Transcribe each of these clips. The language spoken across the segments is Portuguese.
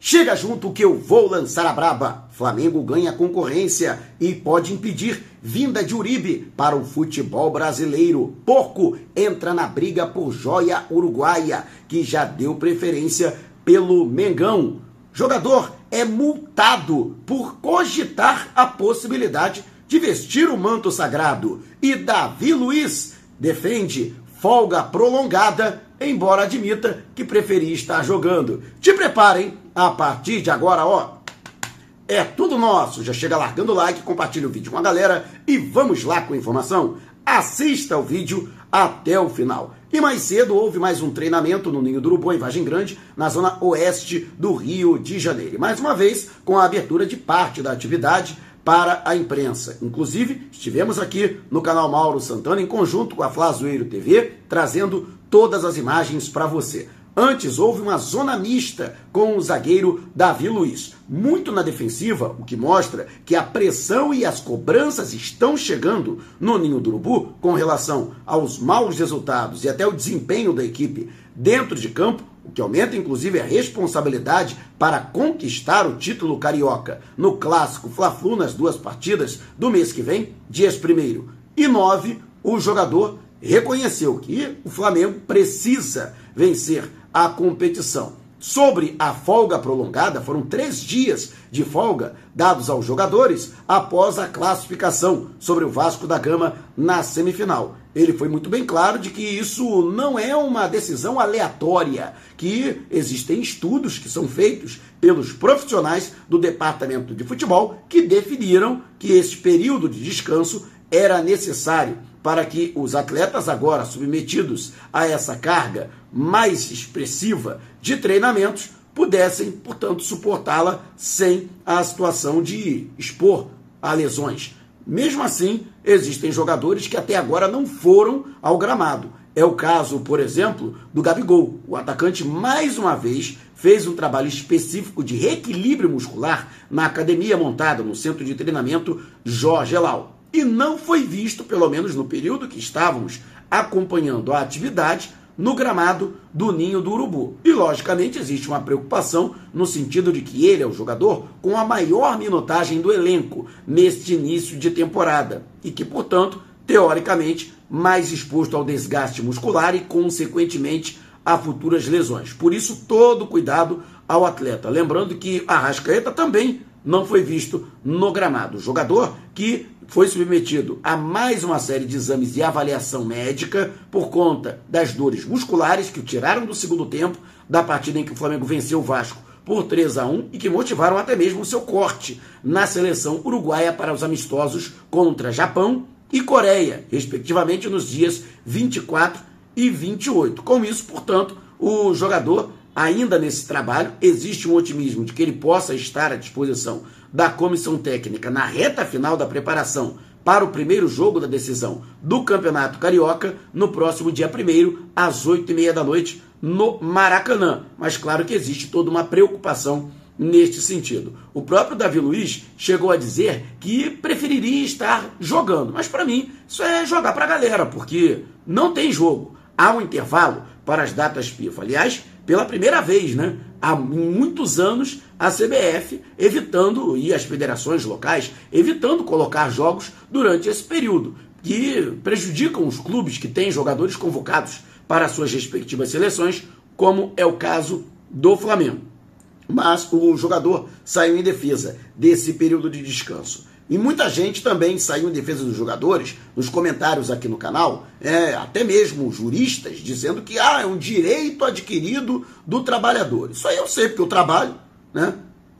Chega junto que eu vou lançar a braba. Flamengo ganha concorrência e pode impedir vinda de Uribe para o futebol brasileiro. Porco entra na briga por joia uruguaia, que já deu preferência pelo Mengão. Jogador é multado por cogitar a possibilidade de vestir o manto sagrado. E Davi Luiz defende folga prolongada, embora admita que preferia estar jogando. Te preparem, a partir de agora, ó. É tudo nosso. Já chega largando o like, compartilha o vídeo com a galera e vamos lá com a informação. Assista o vídeo até o final. E mais cedo houve mais um treinamento no Ninho do Urubu, em Vagem Grande, na zona oeste do Rio de Janeiro. E mais uma vez, com a abertura de parte da atividade para a imprensa. Inclusive, estivemos aqui no canal Mauro Santana em conjunto com a Flazoeiro TV, trazendo todas as imagens para você. Antes houve uma zona mista com o zagueiro Davi Luiz, muito na defensiva, o que mostra que a pressão e as cobranças estão chegando no Ninho do Urubu com relação aos maus resultados e até o desempenho da equipe dentro de campo o que aumenta inclusive a responsabilidade para conquistar o título carioca. No clássico Fla-Flu nas duas partidas do mês que vem, dias 1 e 9, o jogador reconheceu que o Flamengo precisa vencer a competição. Sobre a folga prolongada, foram três dias de folga dados aos jogadores após a classificação sobre o Vasco da Gama na semifinal. Ele foi muito bem claro de que isso não é uma decisão aleatória, que existem estudos que são feitos pelos profissionais do departamento de futebol que definiram que esse período de descanso era necessário para que os atletas agora submetidos a essa carga mais expressiva de treinamentos pudessem, portanto, suportá-la sem a situação de expor a lesões. Mesmo assim, existem jogadores que até agora não foram ao gramado. É o caso, por exemplo, do Gabigol. O atacante, mais uma vez, fez um trabalho específico de reequilíbrio muscular na academia montada no centro de treinamento Jorge Elal. E não foi visto, pelo menos no período que estávamos acompanhando a atividade, no gramado do Ninho do Urubu. E, logicamente, existe uma preocupação no sentido de que ele é o jogador com a maior minutagem do elenco neste início de temporada e que, portanto, teoricamente, mais exposto ao desgaste muscular e, consequentemente, a futuras lesões. Por isso, todo cuidado ao atleta. Lembrando que a Rascaeta também não foi visto no gramado. O jogador que foi submetido a mais uma série de exames de avaliação médica por conta das dores musculares que o tiraram do segundo tempo da partida em que o Flamengo venceu o Vasco por 3 a 1 e que motivaram até mesmo o seu corte na seleção uruguaia para os amistosos contra Japão e Coreia, respectivamente nos dias 24 e 28. Com isso, portanto, o jogador ainda nesse trabalho, existe um otimismo de que ele possa estar à disposição da comissão técnica na reta final da preparação para o primeiro jogo da decisão do Campeonato Carioca no próximo dia 1 às 8h30 da noite no Maracanã. Mas claro que existe toda uma preocupação neste sentido. O próprio Davi Luiz chegou a dizer que preferiria estar jogando, mas para mim isso é jogar para a galera, porque não tem jogo. Há um intervalo para as datas FIFA. Aliás, pela primeira vez, né? Há muitos anos a CBF evitando, e as federações locais, evitando colocar jogos durante esse período, que prejudicam os clubes que têm jogadores convocados para suas respectivas seleções, como é o caso do Flamengo. Mas o jogador saiu em defesa desse período de descanso. E muita gente também saiu em defesa dos jogadores, nos comentários aqui no canal, é, até mesmo juristas, dizendo que ah, é um direito adquirido do trabalhador. Isso aí eu sei, porque eu trabalho, né?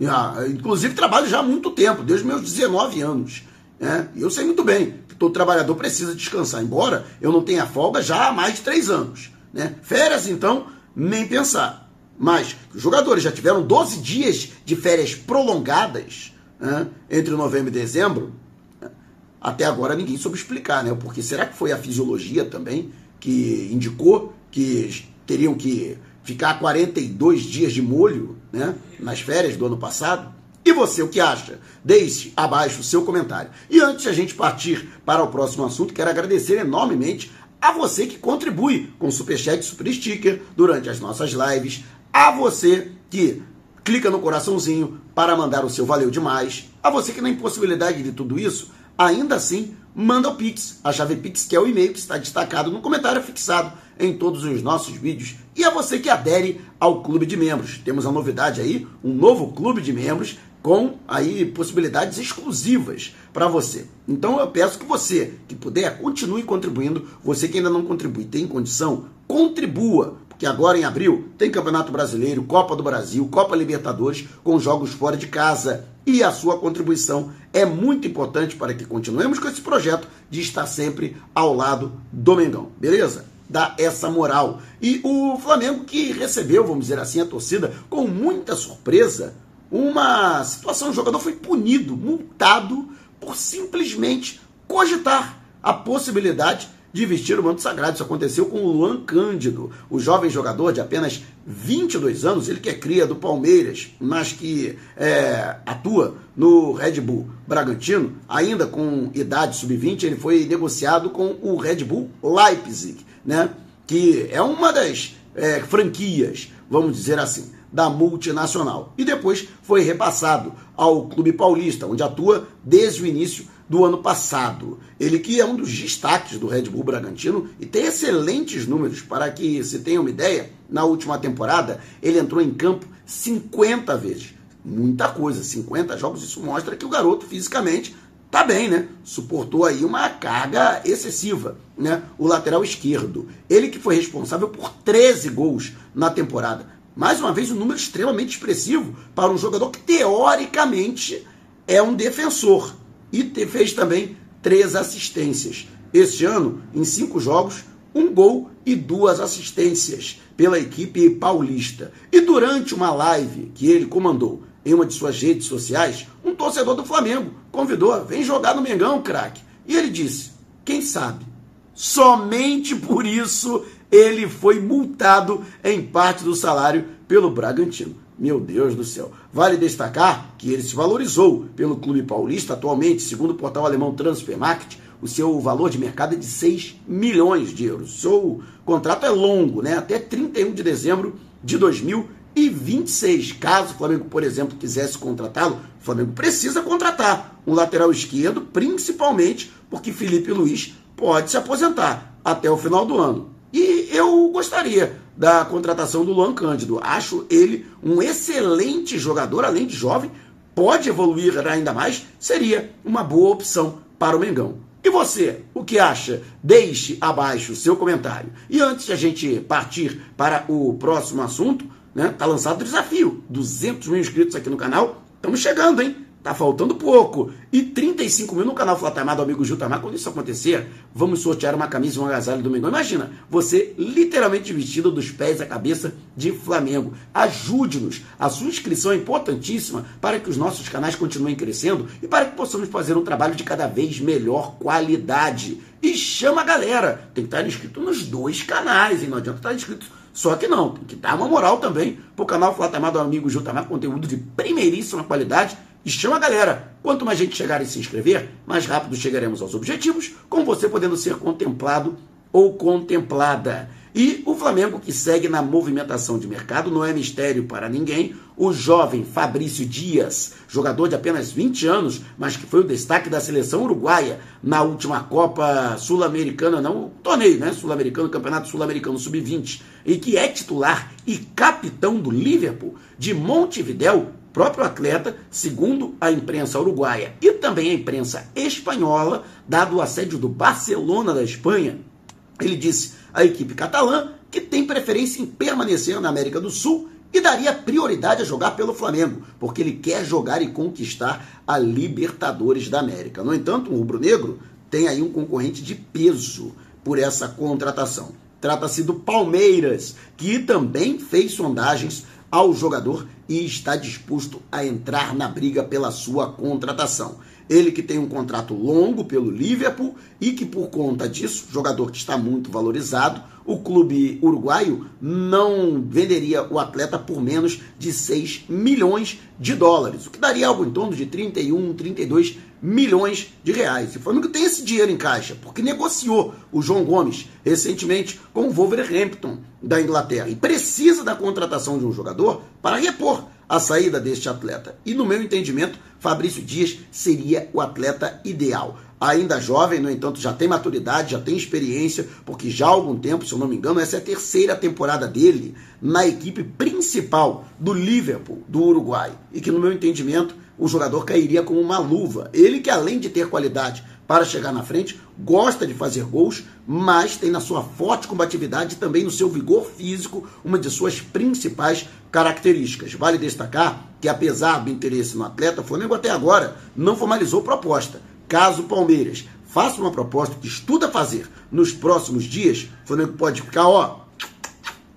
Ah, inclusive trabalho já há muito tempo, desde meus 19 anos. Né? E eu sei muito bem que todo trabalhador precisa descansar, embora eu não tenha folga já há mais de três anos. Né? Férias, então, nem pensar. Mas os jogadores já tiveram 12 dias de férias prolongadas né, entre novembro e dezembro, até agora ninguém soube explicar, né? Porque será que foi a fisiologia também que indicou que teriam que ficar 42 dias de molho, né, nas férias do ano passado? E você, o que acha? Deixe abaixo o seu comentário. E antes de a gente partir para o próximo assunto, quero agradecer enormemente a você que contribui com superchat e super sticker durante as nossas lives, a você que clica no coraçãozinho para mandar o seu valeu demais. A você que na impossibilidade de tudo isso, ainda assim, manda o Pix, a chave Pix, que é o e-mail que está destacado no comentário fixado em todos os nossos vídeos. E a você que adere ao clube de membros. Temos a novidade aí, um novo clube de membros com aí possibilidades exclusivas para você. Então eu peço que você que puder continue contribuindo. Você que ainda não contribui, tem condição, contribua, porque agora em abril tem Campeonato Brasileiro, Copa do Brasil, Copa Libertadores com jogos fora de casa. E a sua contribuição é muito importante para que continuemos com esse projeto de estar sempre ao lado do Mengão. Beleza? Dá essa moral. E o Flamengo que recebeu, vamos dizer assim, a torcida com muita surpresa uma situação, o jogador foi punido, multado por simplesmente cogitar a possibilidade de vestir o manto sagrado. Isso aconteceu com o Luan Cândido, o jovem jogador de apenas 22 anos, ele que é cria do Palmeiras, mas que é, atua no Red Bull Bragantino, ainda com idade sub-20, ele foi negociado com o Red Bull Leipzig, né? que é uma das é, franquias, vamos dizer assim da multinacional. E depois foi repassado ao Clube Paulista, onde atua desde o início do ano passado. Ele que é um dos destaques do Red Bull Bragantino e tem excelentes números. Para que se tenha uma ideia, na última temporada ele entrou em campo 50 vezes. Muita coisa, 50 jogos, isso mostra que o garoto fisicamente tá bem, né? Suportou aí uma carga excessiva, né? O lateral esquerdo. Ele que foi responsável por 13 gols na temporada mais uma vez, um número extremamente expressivo para um jogador que, teoricamente, é um defensor. E fez também três assistências. Este ano, em cinco jogos, um gol e duas assistências pela equipe paulista. E durante uma live que ele comandou em uma de suas redes sociais, um torcedor do Flamengo convidou: vem jogar no Mengão, craque. E ele disse: quem sabe? Somente por isso ele foi multado em parte do salário pelo Bragantino. Meu Deus do céu. Vale destacar que ele se valorizou pelo clube paulista. Atualmente, segundo o portal alemão Transfermarkt, o seu valor de mercado é de 6 milhões de euros. O seu contrato é longo, né? até 31 de dezembro de 2026. Caso o Flamengo, por exemplo, quisesse contratá-lo, o Flamengo precisa contratar um lateral esquerdo, principalmente porque Felipe Luiz pode se aposentar até o final do ano. E eu gostaria da contratação do Luan Cândido. Acho ele um excelente jogador, além de jovem, pode evoluir ainda mais, seria uma boa opção para o Mengão. E você, o que acha? Deixe abaixo o seu comentário. E antes de a gente partir para o próximo assunto, né, tá lançado o desafio. 200 mil inscritos aqui no canal. Estamos chegando, hein? Tá faltando pouco. E 35 mil no canal Flatamar do amigo Jutamar. Quando isso acontecer, vamos sortear uma camisa e um agasalho do Mengão. Imagina, você literalmente vestido dos pés à cabeça de Flamengo. Ajude-nos. A sua inscrição é importantíssima para que os nossos canais continuem crescendo e para que possamos fazer um trabalho de cada vez melhor qualidade. E chama a galera. Tem que estar inscrito nos dois canais, hein? Não adianta estar inscrito só que não, tem que dar uma moral também pro canal Flatamar do amigo Jutamar, conteúdo de primeiríssima qualidade e chama a galera. Quanto mais gente chegar e se inscrever, mais rápido chegaremos aos objetivos, com você podendo ser contemplado ou contemplada. E o Flamengo, que segue na movimentação de mercado, não é mistério para ninguém. O jovem Fabrício Dias, jogador de apenas 20 anos, mas que foi o destaque da seleção uruguaia na última Copa Sul-Americana, não, torneio, né? Sul-Americano, Campeonato Sul-Americano Sub-20, e que é titular e capitão do Liverpool de Montevidéu, próprio atleta, segundo a imprensa uruguaia e também a imprensa espanhola, dado o assédio do Barcelona da Espanha, ele disse à equipe catalã que tem preferência em permanecer na América do Sul e daria prioridade a jogar pelo Flamengo, porque ele quer jogar e conquistar a Libertadores da América. No entanto, o rubro-negro tem aí um concorrente de peso por essa contratação. Trata-se do Palmeiras, que também fez sondagens ao jogador e está disposto a entrar na briga pela sua contratação. Ele que tem um contrato longo pelo Liverpool e que, por conta disso, jogador que está muito valorizado, o clube uruguaio não venderia o atleta por menos de 6 milhões de dólares, o que daria algo em torno de 31, 32 milhões de reais. E o Flamengo tem esse dinheiro em caixa, porque negociou o João Gomes recentemente com o Wolverhampton da Inglaterra e precisa da contratação de um jogador para repor a saída deste atleta. E no meu entendimento, Fabrício Dias seria o atleta ideal. Ainda jovem, no entanto, já tem maturidade, já tem experiência, porque já há algum tempo, se eu não me engano, essa é a terceira temporada dele na equipe principal do Liverpool, do Uruguai. E que, no meu entendimento, o jogador cairia como uma luva. Ele que, além de ter qualidade para chegar na frente, gosta de fazer gols, mas tem na sua forte combatividade e também no seu vigor físico uma de suas principais características. Vale destacar que, apesar do interesse no atleta, o Flamengo até agora não formalizou proposta. Caso o Palmeiras faça uma proposta que estuda fazer nos próximos dias, o Flamengo pode ficar, ó,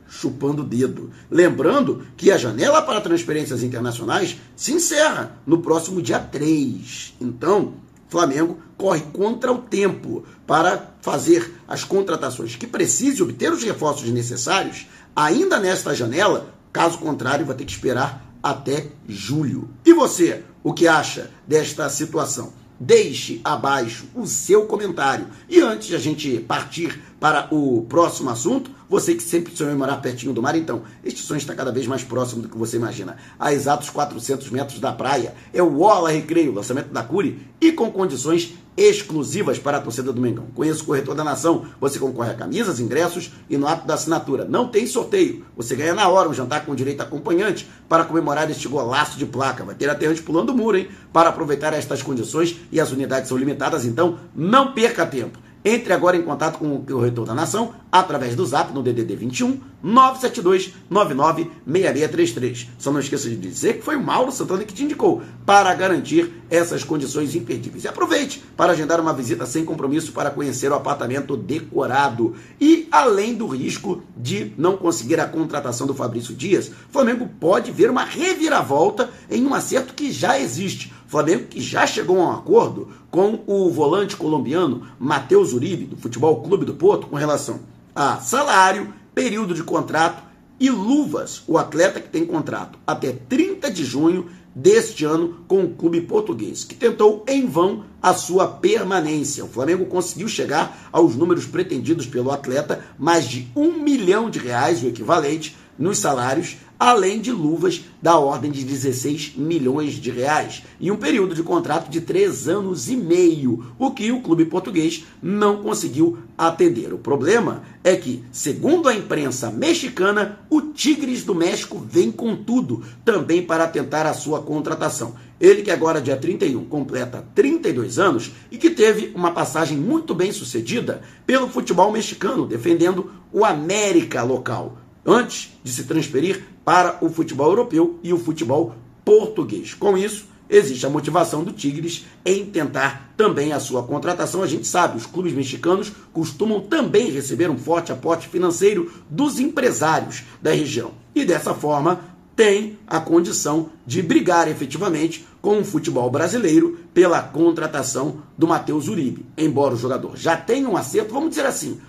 chupando o dedo. Lembrando que a janela para transferências internacionais se encerra no próximo dia 3. Então, Flamengo corre contra o tempo para fazer as contratações que precise obter os reforços necessários ainda nesta janela. Caso contrário, vai ter que esperar até julho. E você, o que acha desta situação? Deixe abaixo o seu comentário. E antes de a gente partir para o próximo assunto, você que sempre sonhou em morar pertinho do mar, então, este sonho está cada vez mais próximo do que você imagina. A exatos 400 metros da praia, é o Ola Recreio, lançamento da Curi, e com condições exclusivas para a torcida do Mengão. Conheça o Corretor da Nação, você concorre a camisas, ingressos e no ato da assinatura. Não tem sorteio, você ganha na hora um jantar com direito a acompanhante para comemorar este golaço de placa. Vai ter até antes pulando o muro, hein? Para aproveitar estas condições e as unidades são limitadas, então não perca tempo. Entre agora em contato com o Corretor da Nação através do zap no DDD 21 972 99 6633. Só não esqueça de dizer que foi o Mauro Santana que te indicou para garantir essas condições imperdíveis. E aproveite para agendar uma visita sem compromisso para conhecer o apartamento decorado. E além do risco de não conseguir a contratação do Fabrício Dias, Flamengo pode ver uma reviravolta em um acerto que já existe. Flamengo que já chegou a um acordo com o volante colombiano Matheus Uribe, do Futebol Clube do Porto, com relação a salário, período de contrato e luvas. O atleta que tem contrato até 30 de junho deste ano com o clube português, que tentou em vão a sua permanência. O Flamengo conseguiu chegar aos números pretendidos pelo atleta, mais de um milhão de reais, o equivalente, nos salários, além de luvas da ordem de 16 milhões de reais e um período de contrato de três anos e meio, o que o clube português não conseguiu atender. O problema é que, segundo a imprensa mexicana, o Tigres do México vem com tudo também para tentar a sua contratação. Ele que agora, dia 31, completa 32 anos e que teve uma passagem muito bem sucedida pelo futebol mexicano, defendendo o América local antes de se transferir para o futebol europeu e o futebol português. Com isso, existe a motivação do Tigres em tentar também a sua contratação. A gente sabe, os clubes mexicanos costumam também receber um forte aporte financeiro dos empresários da região. E dessa forma, tem a condição de brigar efetivamente com o futebol brasileiro pela contratação do Matheus Uribe. Embora o jogador já tenha um acerto, vamos dizer assim,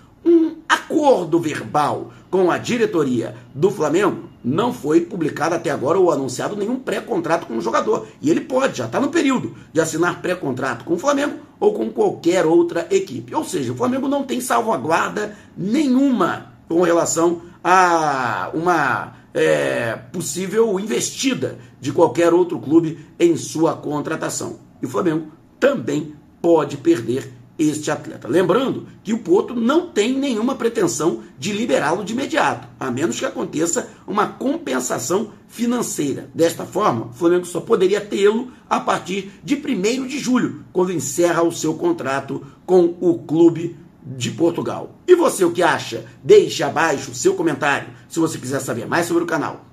acordo verbal com a diretoria do Flamengo, não foi publicado até agora ou anunciado nenhum pré-contrato com o jogador. E ele pode, já está no período de assinar pré-contrato com o Flamengo ou com qualquer outra equipe. Ou seja, o Flamengo não tem salvaguarda nenhuma com relação a uma é, possível investida de qualquer outro clube em sua contratação. E o Flamengo também pode perder este atleta. Lembrando que o Porto não tem nenhuma pretensão de liberá-lo de imediato, a menos que aconteça uma compensação financeira. Desta forma, o Flamengo só poderia tê-lo a partir de 1 de julho, quando encerra o seu contrato com o clube de Portugal. E você o que acha? Deixe abaixo o seu comentário. Se você quiser saber mais sobre o canal